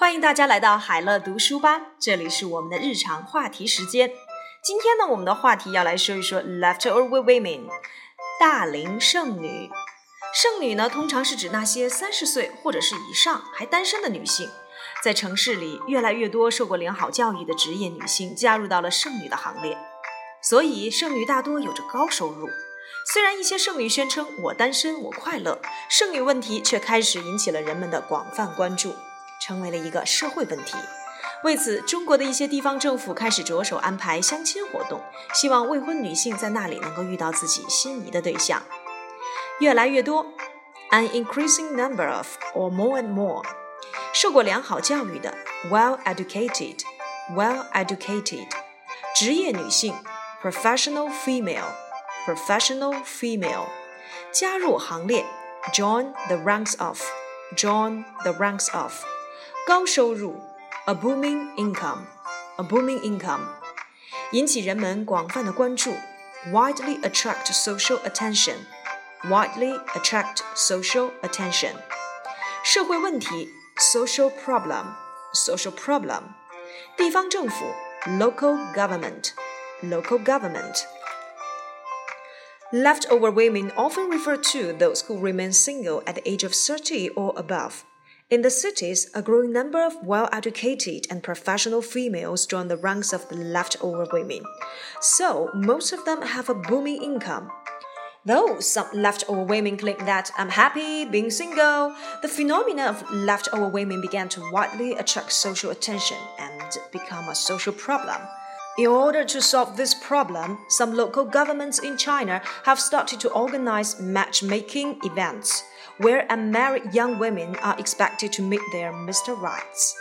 欢迎大家来到海乐读书吧，这里是我们的日常话题时间。今天呢，我们的话题要来说一说 leftover women，大龄剩女。剩女呢，通常是指那些三十岁或者是以上还单身的女性。在城市里，越来越多受过良好教育的职业女性加入到了剩女的行列，所以剩女大多有着高收入。虽然一些剩女宣称“我单身，我快乐”，剩女问题却开始引起了人们的广泛关注，成为了一个社会问题。为此，中国的一些地方政府开始着手安排相亲活动，希望未婚女性在那里能够遇到自己心仪的对象。越来越多，an increasing number of or more and more，受过良好教育的，well educated，well educated，职业女性，professional female。professional female，加入行列，join the ranks of，join the ranks of，高收入，a booming income，a booming income，引起人们广泛的关注，widely attract social attention，widely attract social attention，社会问题，social problem，social problem，地方政府，local government，local government。Leftover women often refer to those who remain single at the age of 30 or above. in the cities, a growing number of well educated and professional females join the ranks of the leftover women, so most of them have a booming income. Though some leftover women claim that I'm happy being single, the phenomena of leftover women began to widely attract social attention and become a social problem. In order to solve this problem, some local governments in China have started to organize matchmaking events where unmarried young women are expected to meet their Mr. Rights.